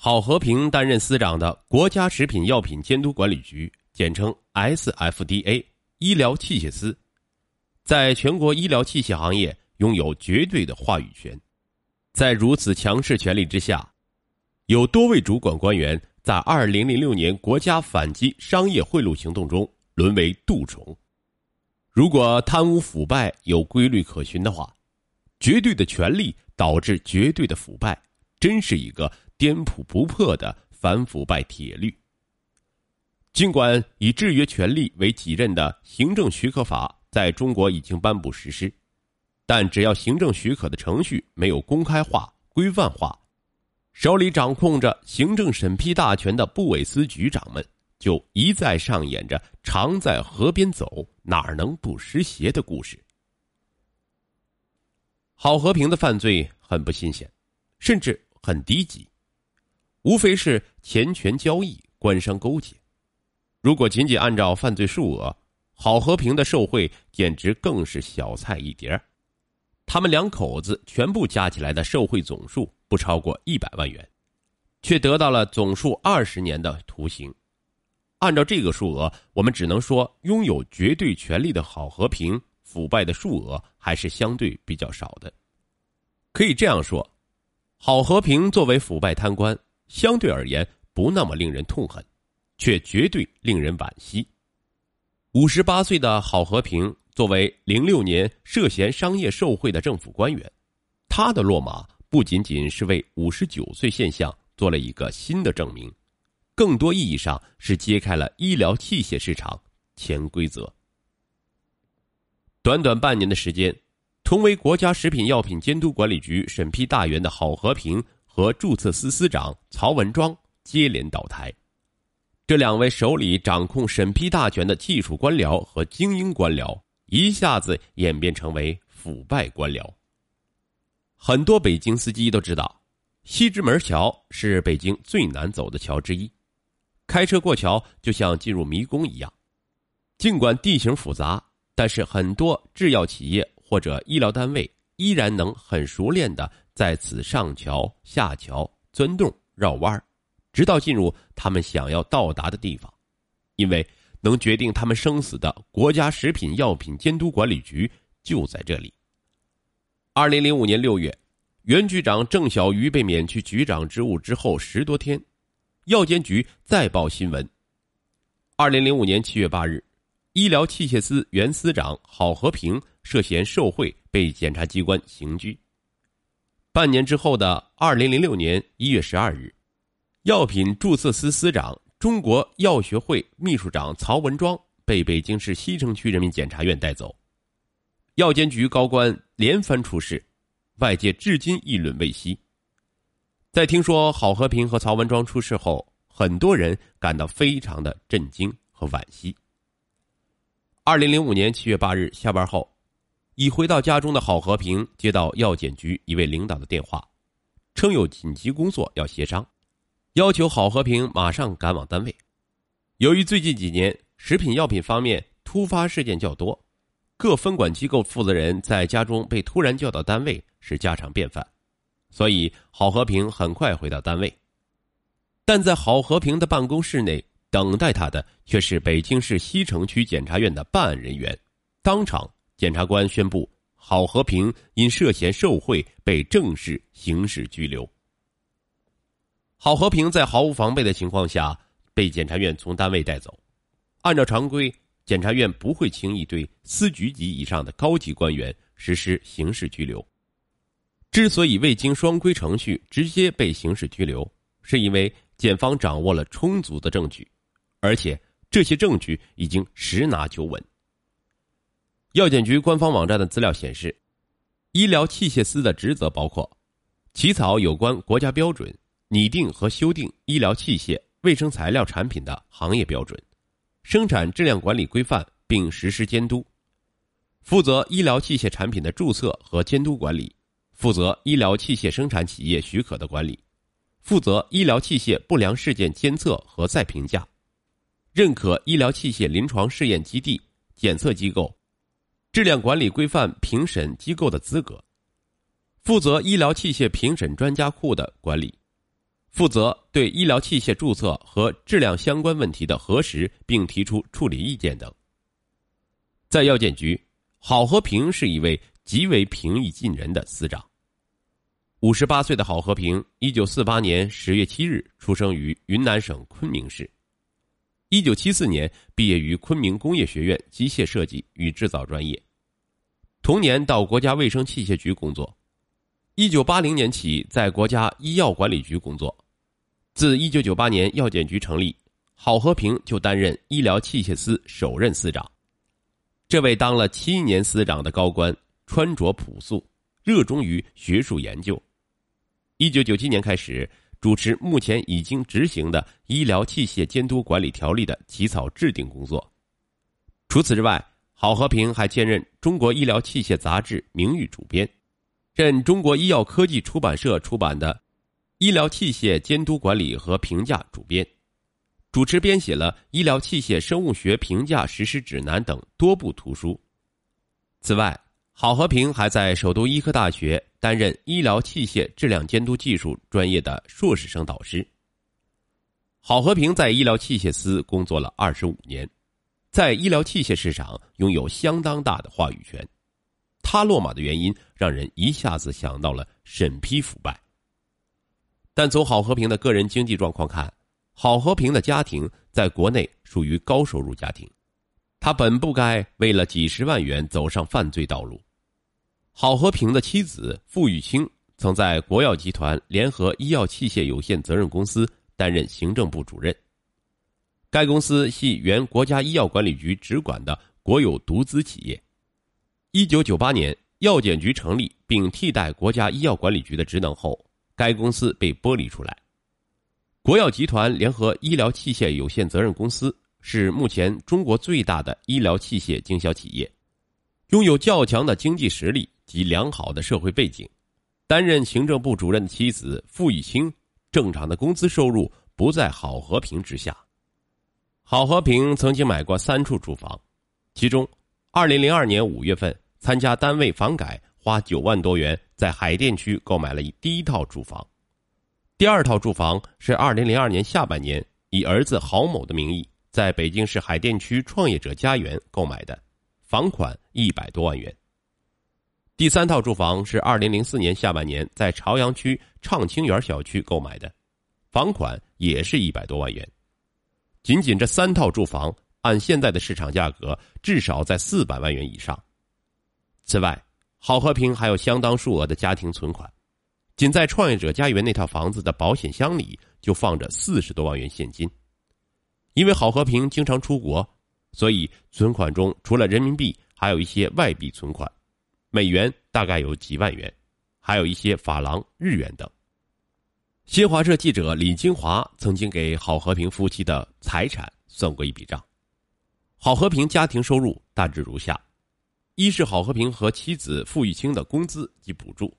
郝和平担任司长的国家食品药品监督管理局（简称 SFDA） 医疗器械司，在全国医疗器械行业拥有绝对的话语权。在如此强势权力之下，有多位主管官员在2006年国家反击商业贿赂行动中沦为蠹虫。如果贪污腐败有规律可循的话，绝对的权力导致绝对的腐败，真是一个。颠扑不破的反腐败铁律。尽管以制约权力为己任的行政许可法在中国已经颁布实施，但只要行政许可的程序没有公开化、规范化，手里掌控着行政审批大权的部委司局长们就一再上演着“常在河边走，哪能不湿鞋”的故事。郝和平的犯罪很不新鲜，甚至很低级。无非是钱权交易、官商勾结。如果仅仅按照犯罪数额，郝和平的受贿简直更是小菜一碟他们两口子全部加起来的受贿总数不超过一百万元，却得到了总数二十年的徒刑。按照这个数额，我们只能说，拥有绝对权力的郝和平腐败的数额还是相对比较少的。可以这样说，郝和平作为腐败贪官。相对而言不那么令人痛恨，却绝对令人惋惜。五十八岁的郝和平作为零六年涉嫌商业受贿的政府官员，他的落马不仅仅是为五十九岁现象做了一个新的证明，更多意义上是揭开了医疗器械市场潜规则。短短半年的时间，同为国家食品药品监督管理局审批大员的郝和平。和注册司司长曹文庄接连倒台，这两位手里掌控审批大权的技术官僚和精英官僚，一下子演变成为腐败官僚。很多北京司机都知道，西直门桥是北京最难走的桥之一，开车过桥就像进入迷宫一样。尽管地形复杂，但是很多制药企业或者医疗单位依然能很熟练的。在此上桥、下桥、钻洞、绕弯直到进入他们想要到达的地方，因为能决定他们生死的国家食品药品监督管理局就在这里。二零零五年六月，原局长郑小瑜被免去局长职务之后十多天，药监局再报新闻。二零零五年七月八日，医疗器械司原司长郝和平涉嫌受贿被检察机关刑拘。半年之后的二零零六年一月十二日，药品注册司司长、中国药学会秘书长曹文庄被北京市西城区人民检察院带走。药监局高官连番出事，外界至今议论未息。在听说郝和平和曹文庄出事后，很多人感到非常的震惊和惋惜。二零零五年七月八日下班后。已回到家中的郝和平接到药检局一位领导的电话，称有紧急工作要协商，要求郝和平马上赶往单位。由于最近几年食品药品方面突发事件较多，各分管机构负责人在家中被突然叫到单位是家常便饭，所以郝和平很快回到单位。但在郝和平的办公室内等待他的却是北京市西城区检察院的办案人员，当场。检察官宣布，郝和平因涉嫌受贿被正式刑事拘留。郝和平在毫无防备的情况下被检察院从单位带走。按照常规，检察院不会轻易对司局级以上的高级官员实施刑事拘留。之所以未经双规程序直接被刑事拘留，是因为检方掌握了充足的证据，而且这些证据已经十拿九稳。药监局官方网站的资料显示，医疗器械司的职责包括：起草有关国家标准，拟定和修订医疗器械、卫生材料产品的行业标准，生产质量管理规范并实施监督；负责医疗器械产品的注册和监督管理；负责医疗器械生产企业许可的管理；负责医疗器械不良事件监测和再评价；认可医疗器械临床试验基地、检测机构。质量管理规范评审机构的资格，负责医疗器械评审专家库的管理，负责对医疗器械注册和质量相关问题的核实，并提出处理意见等。在药监局，郝和平是一位极为平易近人的司长。五十八岁的郝和平，一九四八年十月七日出生于云南省昆明市。一九七四年毕业于昆明工业学院机械设计与制造专业，同年到国家卫生器械局工作。一九八零年起在国家医药管理局工作。自一九九八年药监局成立，郝和平就担任医疗器械司首任司长。这位当了七年司长的高官，穿着朴素，热衷于学术研究。一九九七年开始。主持目前已经执行的《医疗器械监督管理条例》的起草制定工作。除此之外，郝和平还兼任《中国医疗器械杂志》名誉主编，任中国医药科技出版社出版的《医疗器械监督管理和评价》主编，主持编写了《医疗器械生物学评价实施指南》等多部图书。此外，郝和平还在首都医科大学担任医疗器械质量监督技术专业的硕士生导师。郝和平在医疗器械司工作了二十五年，在医疗器械市场拥有相当大的话语权。他落马的原因让人一下子想到了审批腐败。但从郝和平的个人经济状况看，郝和平的家庭在国内属于高收入家庭，他本不该为了几十万元走上犯罪道路。郝和平的妻子傅玉清曾在国药集团联合医药器械有限责任公司担任行政部主任。该公司系原国家医药管理局直管的国有独资企业。一九九八年，药监局成立并替代国家医药管理局的职能后，该公司被剥离出来。国药集团联合医疗器械有限责任公司是目前中国最大的医疗器械经销企业，拥有较强的经济实力。及良好的社会背景，担任行政部主任的妻子傅玉清，正常的工资收入不在郝和平之下。郝和平曾经买过三处住房，其中，二零零二年五月份参加单位房改，花九万多元在海淀区购买了第一套住房，第二套住房是二零零二年下半年以儿子郝某的名义在北京市海淀区创业者家园购买的，房款一百多万元。第三套住房是二零零四年下半年在朝阳区畅清园小区购买的，房款也是一百多万元。仅仅这三套住房，按现在的市场价格，至少在四百万元以上。此外，郝和平还有相当数额的家庭存款，仅在创业者家园那套房子的保险箱里就放着四十多万元现金。因为郝和平经常出国，所以存款中除了人民币，还有一些外币存款。美元大概有几万元，还有一些法郎、日元等。新华社记者李金华曾经给郝和平夫妻的财产算过一笔账。郝和平家庭收入大致如下：一是郝和平和妻子傅玉清的工资及补助，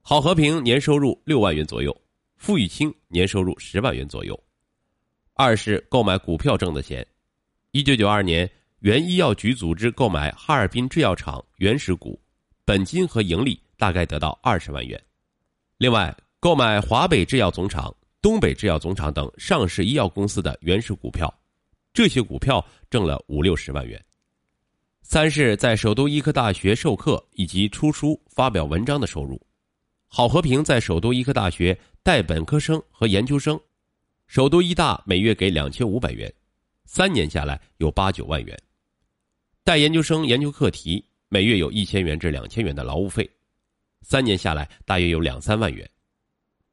郝和平年收入六万元左右，傅玉清年收入十万元左右；二是购买股票挣的钱，一九九二年。原医药局组织购买哈尔滨制药厂原始股，本金和盈利大概得到二十万元。另外，购买华北制药总厂、东北制药总厂等上市医药公司的原始股票，这些股票挣了五六十万元。三是，在首都医科大学授课以及出书发表文章的收入。郝和平在首都医科大学带本科生和研究生，首都医大每月给两千五百元，三年下来有八九万元。带研究生研究课题，每月有一千元至两千元的劳务费，三年下来大约有两三万元。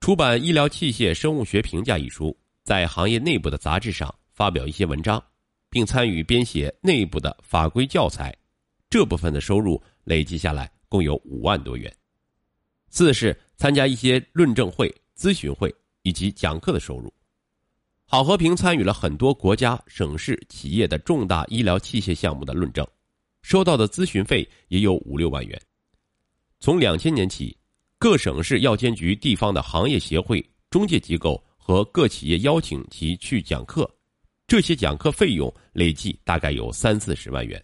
出版《医疗器械生物学评价》一书，在行业内部的杂志上发表一些文章，并参与编写内部的法规教材，这部分的收入累计下来共有五万多元。四是参加一些论证会、咨询会以及讲课的收入。郝和平参与了很多国家、省市企业的重大医疗器械项目的论证，收到的咨询费也有五六万元。从两千年起，各省市药监局地方的行业协会、中介机构和各企业邀请其去讲课，这些讲课费用累计大概有三四十万元。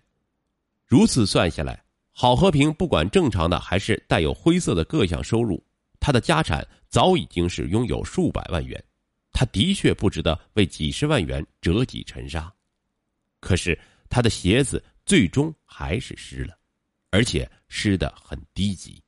如此算下来，郝和平不管正常的还是带有灰色的各项收入，他的家产早已经是拥有数百万元，他的确不值得为几十万元折戟沉沙。可是他的鞋子最终还是湿了，而且湿得很低级。